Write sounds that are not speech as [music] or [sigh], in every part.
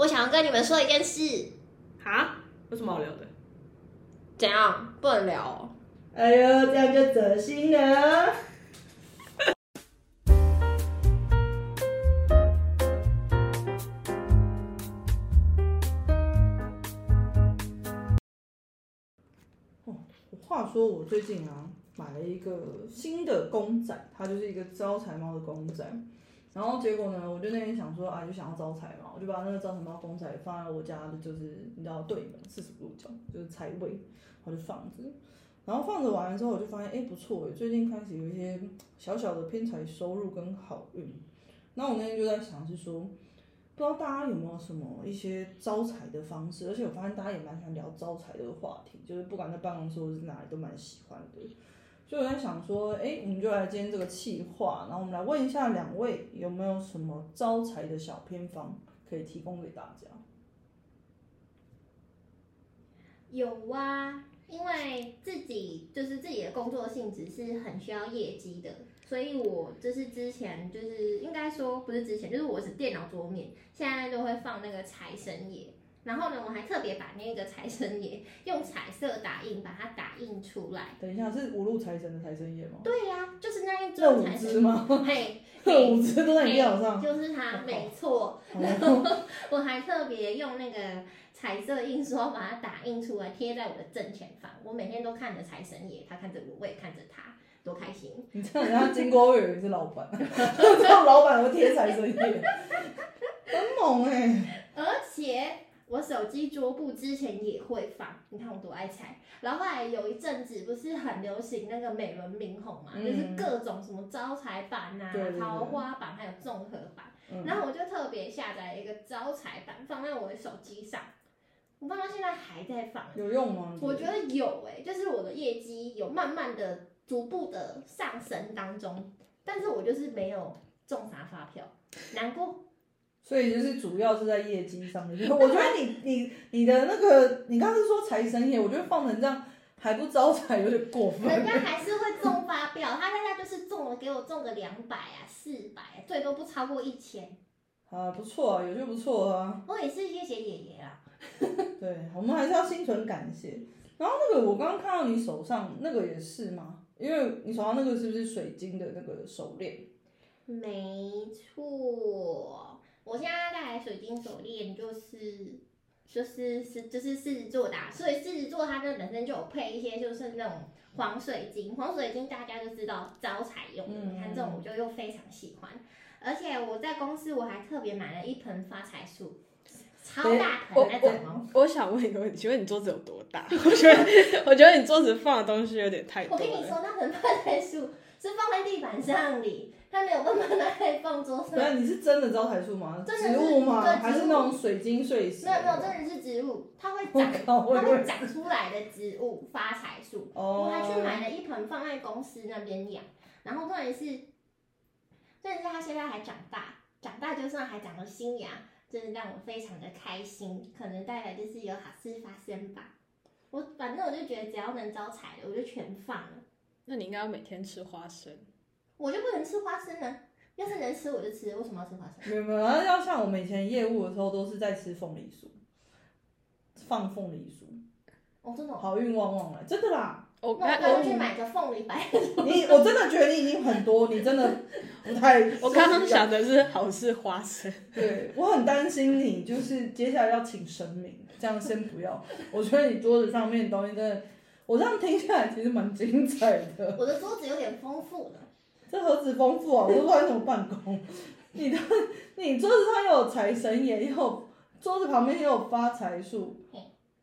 我想要跟你们说一件事，哈？有什么好聊的？怎样不能聊、哦？哎呦，这样就走心了。哦，话说我最近啊买了一个新的公仔，它就是一个招财猫的公仔。然后结果呢，我就那天想说啊，就想要招财嘛，我就把那个招财猫公仔放在我家的，就是你知道对门四十五度角，就是财位，我就放着。然后放着完了之后，我就发现，哎，不错诶，最近开始有一些小小的偏财收入跟好运。那我那天就在想，是说，不知道大家有没有什么一些招财的方式？而且我发现大家也蛮喜欢聊招财这个话题，就是不管在办公室或是哪里都蛮喜欢的。所以我在想说，哎，我们就来今天这个企划，然后我们来问一下两位有没有什么招财的小偏方可以提供给大家？有啊，因为自己就是自己的工作性质是很需要业绩的，所以我就是之前就是应该说不是之前，就是我是电脑桌面，现在都会放那个财神爷。然后呢，我还特别把那个财神爷用彩色打印把它打印出来。等一下，是五路财神的财神爷吗？对呀、就是那一这五尊财神。只吗？[laughs] 嘿，[laughs] 这五只都在你电脑上。就是它，没错。然后我还特别用那个彩色印刷把它打印出来，贴在我的正前方。我每天都看着财神爷，他看着我，我也看着他，多开心！[laughs] 你这样人家经过会以为你是老板，老板会贴财神爷，很猛哎、而且我手机桌布之前也会放，你看我多爱财。然后后来有一阵子不是很流行那个美轮明宏嘛，嗯就是各种什么招财版啊对对、对桃花版，还有综合版。嗯然后我就特别下载一个招财版，放在我的手机上。我放到现在还在放，有用吗？我觉得有哎、就是我的业绩有慢慢的、逐步的上升当中，但是我就是没有中啥发票，难过。所以就是主要是在业绩上面。我觉得你你你的那个，你刚刚是说财神爷，我觉得放成这样还不招财，有点过分。人家还是会中发票，他现在就是中了，给我中个两百啊、四百、啊，最多不超过一千。啊，不错啊，有就不错啊。我也是谢谢爷爷啦。[laughs] 对，我们还是要心存感谢。然后那个我刚刚看到你手上那个也是吗？因为你手上那个是不是水晶的那个手链？没错，我现在戴的水晶手链就是就是是就是狮子座的、啊，所以狮子座它这本身就有配一些就是那种黄水晶，黄水晶大家就知道招财用的，嗯你看这种我就又非常喜欢，而且我在公司我还特别买了一盆发财树，超大盆那种哦。我想问一个问题，请问你桌子有多大？我觉得，我觉得你桌子放的东西有点太多。我跟你说，那盆发财树是放在地板上里，它没有办法拿来放桌上对。啊，你是真的招财树吗？真的是植物吗？对植物还是那种水晶碎石？没有没有，真的是植物，它会我长，靠，它会长出来的植物发财树。哦，我还去买了一盆放在公司那边养，然后重点是，重点是它现在还长大，长大就算还长了新芽，真的让我非常的开心，可能带来就是有好事发生吧。我反正我就觉得只要能招财的，我就全放了，那你应该要每天吃花生。我就不能吃花生呢。要是能吃我就吃，为什么要吃花生？没有没有，要像我们以前业务的时候，都是在吃凤梨酥，放凤梨酥，哦，真的哦、好运旺旺来，真的啦。我我我就去买个凤梨白。[laughs] 你我真的觉得你已经很多，你真的不太。[laughs] 我刚刚想的是好事花生。对我很担心你，就是接下来要请神明，这样先不要。我觉得你桌子上面的东西真的，我这样听下来其实蛮精彩的。我的桌子有点丰富的。这何止丰富啊！我都不知道你怎么办公。你的你桌子上又有财神爷，又有桌子旁边也有发财树嗯，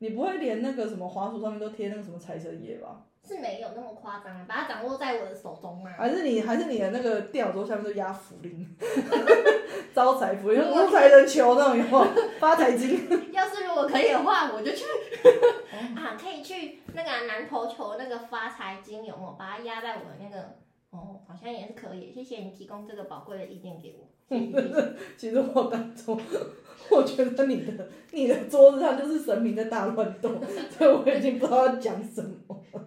你不会连那个什么滑鼠上面都贴那个什么财神爷吧？是没有那么夸张，把它掌握在我的手中啊。还是你还是你的那个电脑桌下面都压福铃，[laughs] 招财福铃，五财神球那种有？发财金。要是如果可以的话，我就去啊，可以去那个南投球那个发财金有没有？把它压在我的那个哦，好像也是可以。谢谢你提供这个宝贵的意见给我。[laughs] 其实我当初，我觉得你的你的桌子上就是神明在大乱斗，所以我已经不知道要讲什么了。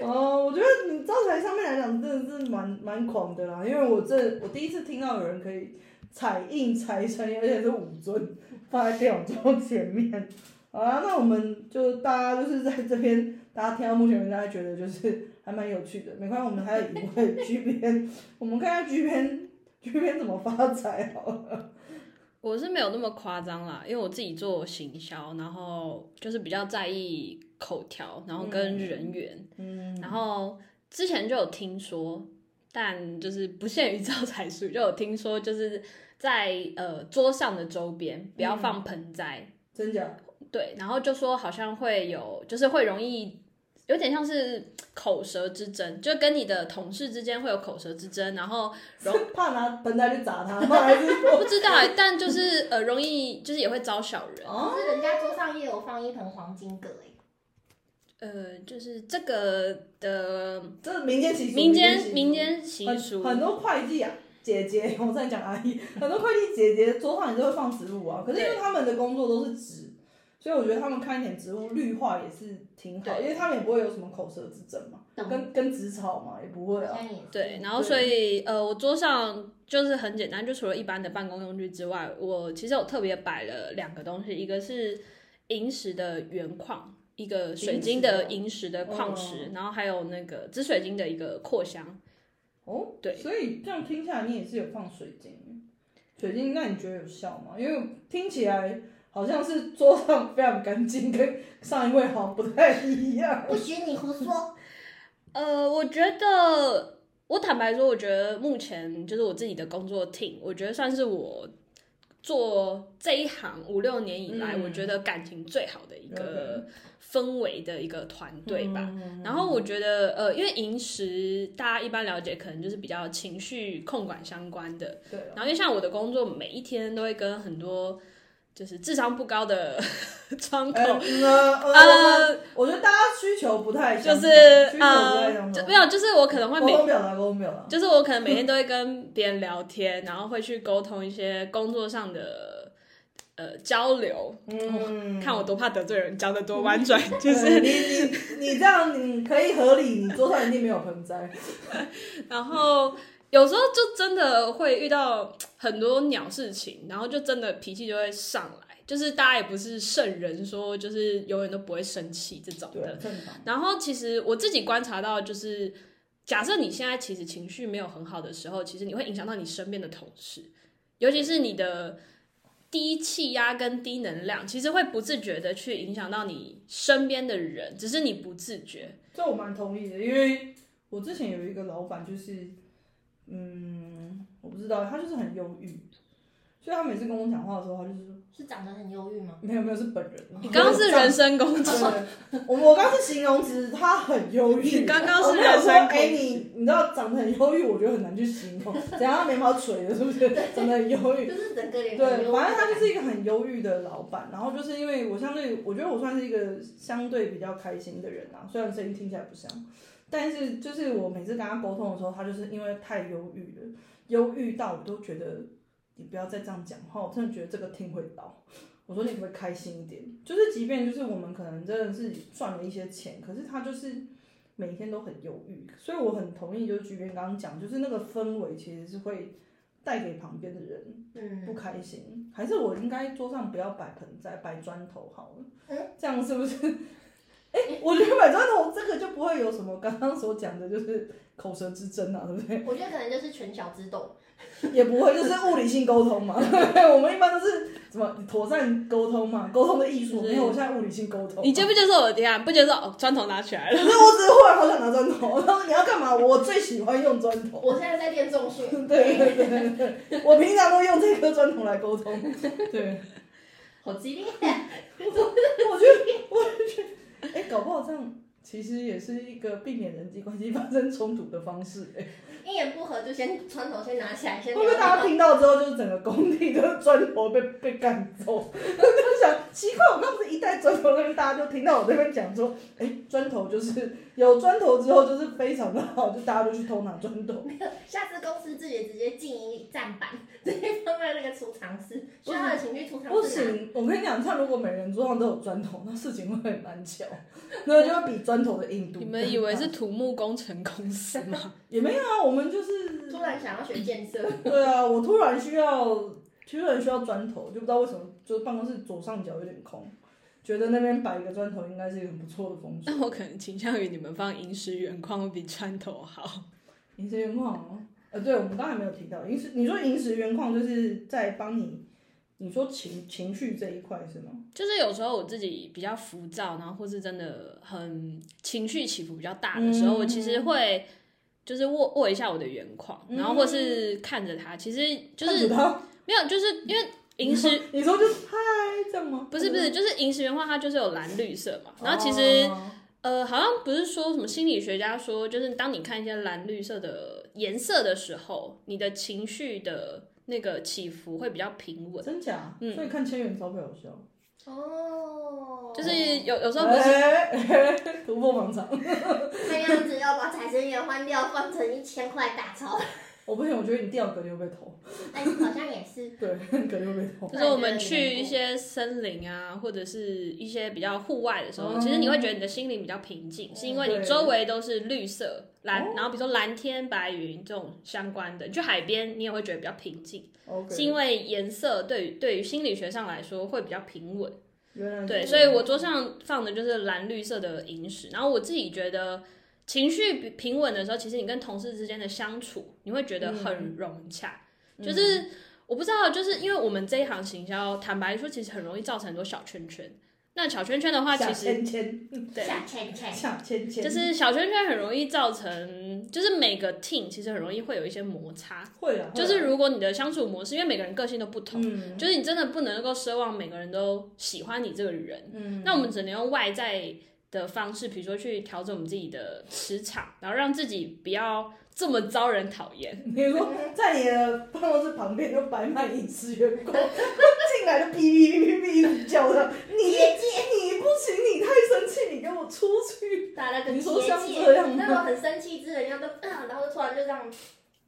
哦，我觉得你招财上面来讲真的是蛮蛮狂的啦，因为我这我第一次听到有人可以彩印财神，而且是五尊放在电脑桌前面。好啦，那我们就大家就是在这边，大家听到目前为止，大家觉得就是还蛮有趣的。没关系，我们还有一位 [laughs] G 编，我们看看 G 编 G 编怎么发财好了。我是没有那么夸张啦，因为我自己做行销，然后就是比较在意口条，然后跟人缘，嗯，然后之前就有听说，但就是不限于 [laughs] 招财树，就有听说就是在呃桌上的周边不要放盆栽，真假？对，然后就说好像会有，就是会容易有点像是口舌之争，就跟你的同事之间会有口舌之争，然后容 [laughs] 怕拿盆栽去砸他吗？还是说？不知道欸，但就是呃容易就是也会招小人。哦可是人家桌上也有放一盆黄金葛哎，呃，就是这个的这是民间习俗，民间民间习俗，很很多会计啊。姐姐，我在讲阿姨，很多会计姐姐桌上也是会放植物啊。可是因为他们的工作都是纸，所以我觉得他们看一点植物绿化也是挺好，因为他们也不会有什么口舌之争嘛，懂跟跟植草嘛也不会啊。对，然后所以呃，我桌上就是很简单，就除了一般的办公用具之外，我其实有特别摆了两个东西，一个是萤石的原矿，一个水晶的萤石的矿石，然后还有那个紫水晶的一个扩香。哦，对所以这样听下来，你也是有放水晶，水晶，那你觉得有效吗？因为听起来好像是桌上非常干净，跟上一位好像不太一样。不许你胡说。呃，我觉得，我坦白说，我觉得目前就是我自己的工作 team，我觉得算是我做这一行五六年以来，嗯我觉得感情最好的一个氛围的一个团队吧。嗯然后我觉得，呃，因为银石大家一般了解，可能就是比较情绪控管相关的。对啊，然后因为像我的工作，每一天都会跟很多就是智商不高的 [laughs] 窗口，呃呃呃，呃，我觉得大家需求不太相同就是呃。就没有，就是我可能会每表达，沟通表达。就是我可能每天都会跟别人聊天，然后会去沟通一些工作上的呃交流，嗯，看我多怕得罪人，讲的多婉转，[laughs] 就是你你你这样，你可以合理，你桌上一定没有盆栽。[laughs] 然后有时候就真的会遇到很多鸟事情，然后就真的脾气就会上来，就是大家也不是圣人，说就是永远都不会生气这种的。然后其实我自己观察到，就是假设你现在其实情绪没有很好的时候，其实你会影响到你身边的同事，尤其是你的低气压跟低能量，其实会不自觉的去影响到你身边的人，只是你不自觉。这我蛮同意的，因为我之前有一个老板，就是，嗯，我不知道，他就是很忧郁，所以他每次跟我讲话的时候，他就是说，是长得很忧郁吗？没有没有是本人。你刚刚是人身攻击，我我刚刚是形容词，他很忧郁。你刚刚是我没有说，人身攻击哎、你你知道长得很忧郁，我觉得很难去形容。怎样，他眉毛垂的，是不是？长得很忧郁。就是整个脸很对，反正他就是一个很忧郁的老板，然后就是因为我相对，我觉得我算是一个相对比较开心的人啊，虽然声音听起来不像，但是就是我每次跟他沟通的时候，他就是因为太忧郁了，忧郁到我都觉得你不要再这样讲话，我真的觉得这个听会倒。[laughs] 我说你可不可以开心一点？就是即便就是我们可能真的是赚了一些钱，可是他就是每天都很忧郁，所以我很同意，就是刚刚讲，就是那个氛围其实是会带给旁边的人嗯，不开心，还是我应该桌上不要摆盆栽，摆砖头好了。嗯这样是不是？哎、我觉得买砖头这个就不会有什么刚刚所讲的，就是口舌之争啊，对不对？我觉得可能就是拳脚之斗。也不会，就是物理性沟通嘛。[laughs] 我们一般都是什么妥善沟通嘛，沟通的艺术。是没有，我现在物理性沟通。你接不接受我的提案？不接受，哦，砖头拿起来了。[laughs] 可是我只是忽然好想拿砖头，他说你要干嘛？我最喜欢用砖头。[laughs] 我现在在练重训，对对对对对，我平常都用这颗砖头来沟通。对。好激烈。我觉得，我觉得，哎、搞不好这样其实也是一个避免人际关系发生冲突的方式、哎，一言不合就先砖头先拿起来，先会不会大家听到之后，就是整个工地的砖头被被干走？[laughs] 就想奇怪，我刚不是一带砖头那边，大家就听到我这边讲说，哎、砖头就是有砖头之后就是非常的好，就大家都去偷拿砖头。[laughs] 下次公司自己直接进一站板，直接放在那个储藏室，需要的请去储藏室。不行，我跟你讲，像如果每人桌上都有砖头，那事情会很难瞧，[laughs] 那就要比砖头的硬度。你们以为是土木工程公司吗？[laughs] 也没有啊，我们就是突然想要学建设，对啊，我突然需要，突然需要砖头，就不知道为什么，就是办公室左上角有点空，觉得那边摆一个砖头应该是一个很不错的风水。那我可能倾向于你们放银石原矿会比砖头好。银石原矿哦，呃，对，我们刚才没有提到银石，你说银石原矿就是在帮你，你说情情绪这一块是吗？就是有时候我自己比较浮躁，然后或是真的很情绪起伏比较大的时候，嗯我其实会就是握握一下我的原矿，嗯然后或是看着它，其实就是没有，就是因为银石 [laughs] 你说就是嗨这样吗？不是不是，就是银石原画它就是有蓝绿色嘛，然后其实。哦呃，好像不是说什么心理学家说，就是当你看一些蓝绿色的颜色的时候，你的情绪的那个起伏会比较平稳。真假？嗯所以看千元钞票有效，哦，就是有有时候不是，突破盲场。看样子要把财神爷换掉，换成一千块大钞。我不行，我觉得你掉隔离会被偷，[laughs] 哎，好像也是。对，隔离会被偷。就是我们去一些森林啊，或者是一些比较户外的时候，嗯其实你会觉得你的心灵比较平静，是因为你周围都是绿色、蓝，哦然后比如说蓝天白云这种相关的，你去海边你也会觉得比较平静是因为颜色对于对于心理学上来说会比较平稳。对，所以我桌上放的就是蓝绿色的萤石，然后我自己觉得情绪比平稳的时候，其实你跟同事之间的相处，你会觉得很融洽。嗯就是我不知道，就是因为我们这一行行销，坦白说，其实很容易造成很多小圈圈。那小圈圈的话，其实圈圈，对，小圈圈，[laughs] 小圈圈，就是小圈圈很容易造成，就是每个 team 其实很容易会有一些摩擦。会啊，就是如果你的相处模式，因为每个人个性都不同，嗯就是你真的不能够奢望每个人都喜欢你这个人。嗯，那我们只能用外在的方式，比如说去调整我们自己的磁场，然后让自己不要这么招人讨厌。[laughs] 比如说在你的办公室旁边就摆满饮食员工，[laughs] 进来就哔哔哔哔哔一直叫的，你你不行，你太生气，你给我出去。打了个结你说像界这样吗那种很生气之人，要都啊，[clears throat] 然后突然就这样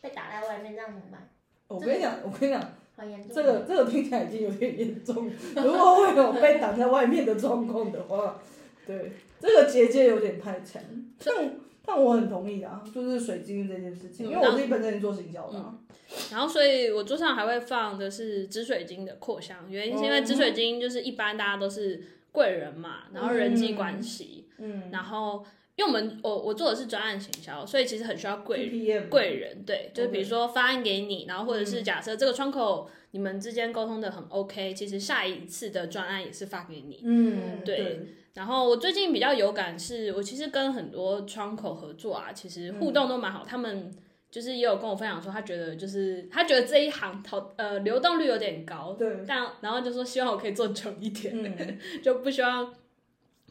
被打在外面，这样怎么办？我跟你讲，我跟你讲，好严重。这个这个听起来已经有点严重。如果会有被挡在外面的状况的话，对，这个结界有点太强。但但我很同意啊，就是水晶这件事情，嗯因为我自己本身也做行销的啊。然后，所以我桌上还会放的是紫水晶的扩香，原因是因为紫水晶就是一般大家都是贵人嘛，然后人际关系，嗯然后因为我们我我做的是专案行销，所以其实很需要贵人。贵人，对，就是比如说发案给你，然后或者嗯是假设这个窗口你们之间沟通的很 OK，其实下一次的专案也是发给你。嗯，对然后我最近比较有感是，我其实跟很多窗口合作啊，其实互动都蛮好。他们就是也有跟我分享说，他觉得就是他觉得这一行淘呃流动率有点高，对，但然后就说希望我可以做久一点，嗯 [laughs] 就不希望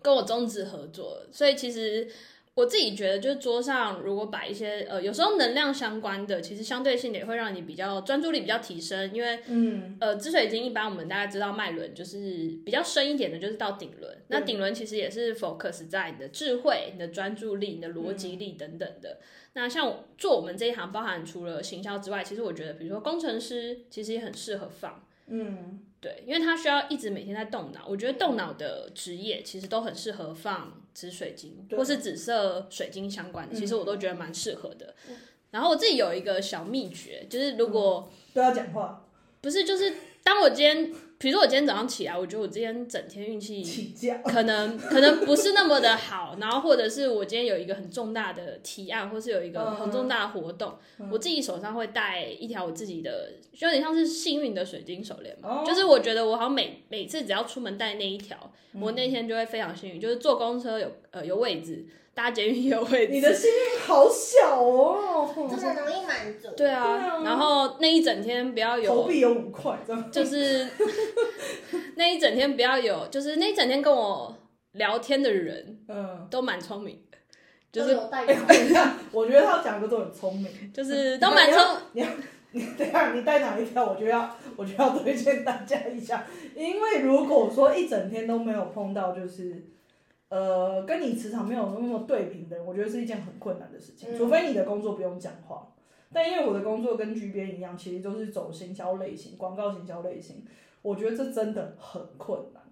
跟我终止合作。所以其实我自己觉得，就是桌上如果摆一些呃有时候能量相关的，其实相对性的也会让你比较专注力比较提升，因为嗯呃，紫水晶一般我们大家知道脉轮就是比较深一点的，就是到顶轮。那顶轮其实也是 focus 在你的智慧、你的专注力、你的逻辑力等等的。那像做我们这一行，包含除了行销之外，其实我觉得，比如说工程师，其实也很适合放。嗯，对，因为他需要一直每天在动脑，我觉得动脑的职业其实都很适合放紫水晶或是紫色水晶相关的，其实我都觉得蛮适合的。然后我自己有一个小秘诀，就是如果都要讲话，不是，就是当我今天，比如说我今天早上起来，我觉得我今天整天运气，可能可能不是那么的好，然后或者是我今天有一个很重大的提案，或是有一个很重大的活动，我自己手上会带一条我自己的，就有点像是幸运的水晶手链嘛，哦。就是我觉得我好像每每次只要出门带那一条，嗯。我那天就会非常幸运，就是坐公车有呃有位置，搭捷运也有位置，你的幸运好小哦，这么容易满足。对啊，然后那一整天不要有投有币有五块这样，就是那一整天不要有，就是那一整天跟我聊天的人嗯。都蛮聪明的，就是一下，[laughs] 我觉得他讲的都很聪明。就是都蛮聪，你 [laughs] 等一下，你带哪一条？我就要，我就要推荐大家一下，因为如果说一整天都没有碰到，就是呃跟你磁场没有那么对平的人，我觉得是一件很困难的事情，嗯除非你的工作不用讲话。但因为我的工作跟剧编一样，其实都是走行销类型、广告行销类型，我觉得这真的很困难，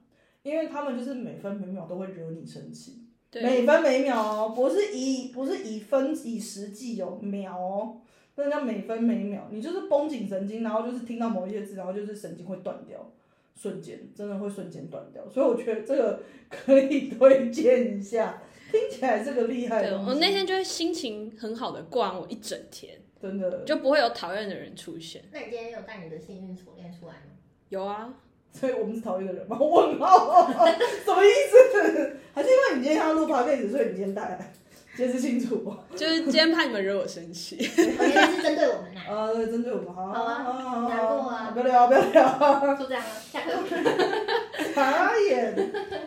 因为他们就是每分每秒都会惹你生气。对，每分每秒哦，不是以不是以分以时计哦，秒哦，那叫每分每秒，你就是绷紧神经，然后就是听到某一些字，然后就是神经会断掉，瞬间真的会瞬间断掉，所以我觉得这个可以推荐一下，听起来这个厉害对的。我那天就会心情很好的过完我一整天，真的，就不会有讨厌的人出现。那你今天有带你的幸运锁链出来吗？有啊，所以我们是讨厌的人吗？问号，[laughs] 什么意思？还是因为你今天要录 podcast，所以你今天带来，解释清楚。就是今天怕你们惹我生气。原来是针对我们呐、呃，[laughs] 对针对我们，好好啊好好难过啊不要聊，不要聊。就这样了，下课。[laughs] 傻眼。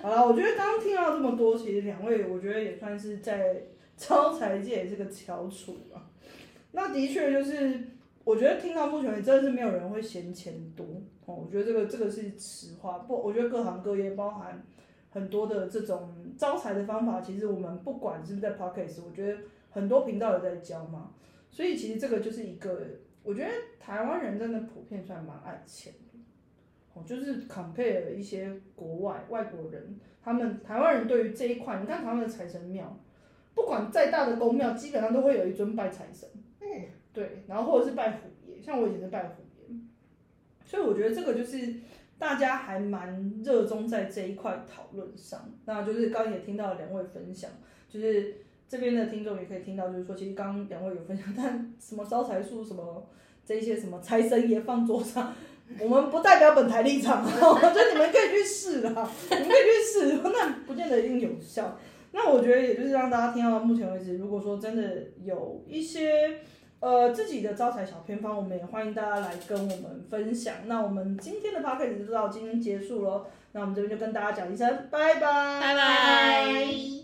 好了，我觉得刚刚听到这么多，其实两位我觉得也算是在招财界也是个翘楚啊。那的确就是，我觉得听到目前为止真的是没有人会嫌钱多哦。我觉得这个这个是实话，不，我觉得各行各业包含很多的这种招财的方法，其实我们不管是不是在 podcast，我觉得很多频道有在教嘛。所以其实这个就是一个，我觉得台湾人真的普遍算蛮爱钱的，哦，就是 compare 一些国外外国人，他们台湾人对于这一块，你看台湾的财神庙，不管再大的宫庙，基本上都会有一尊拜财神，对，然后或者是拜虎爷，像我以前是拜虎爷，所以我觉得这个就是大家还蛮热衷在这一块讨论上。那就是刚刚也听到两位分享，就是这边的听众也可以听到，就是说其实刚刚两位有分享，[laughs] 但什么招财树什么这一些什么财神爷放桌上。我们不代表本台立场，我觉得你们可以去试啦，你们可以去试，那不见得一定有效。那我觉得也就是让大家听到目前为止，如果说真的有一些呃自己的招财小偏方，我们也欢迎大家来跟我们分享。那我们今天的 p o d c a s t 就到今天结束了，那我们这边就跟大家讲一声拜拜，拜拜拜。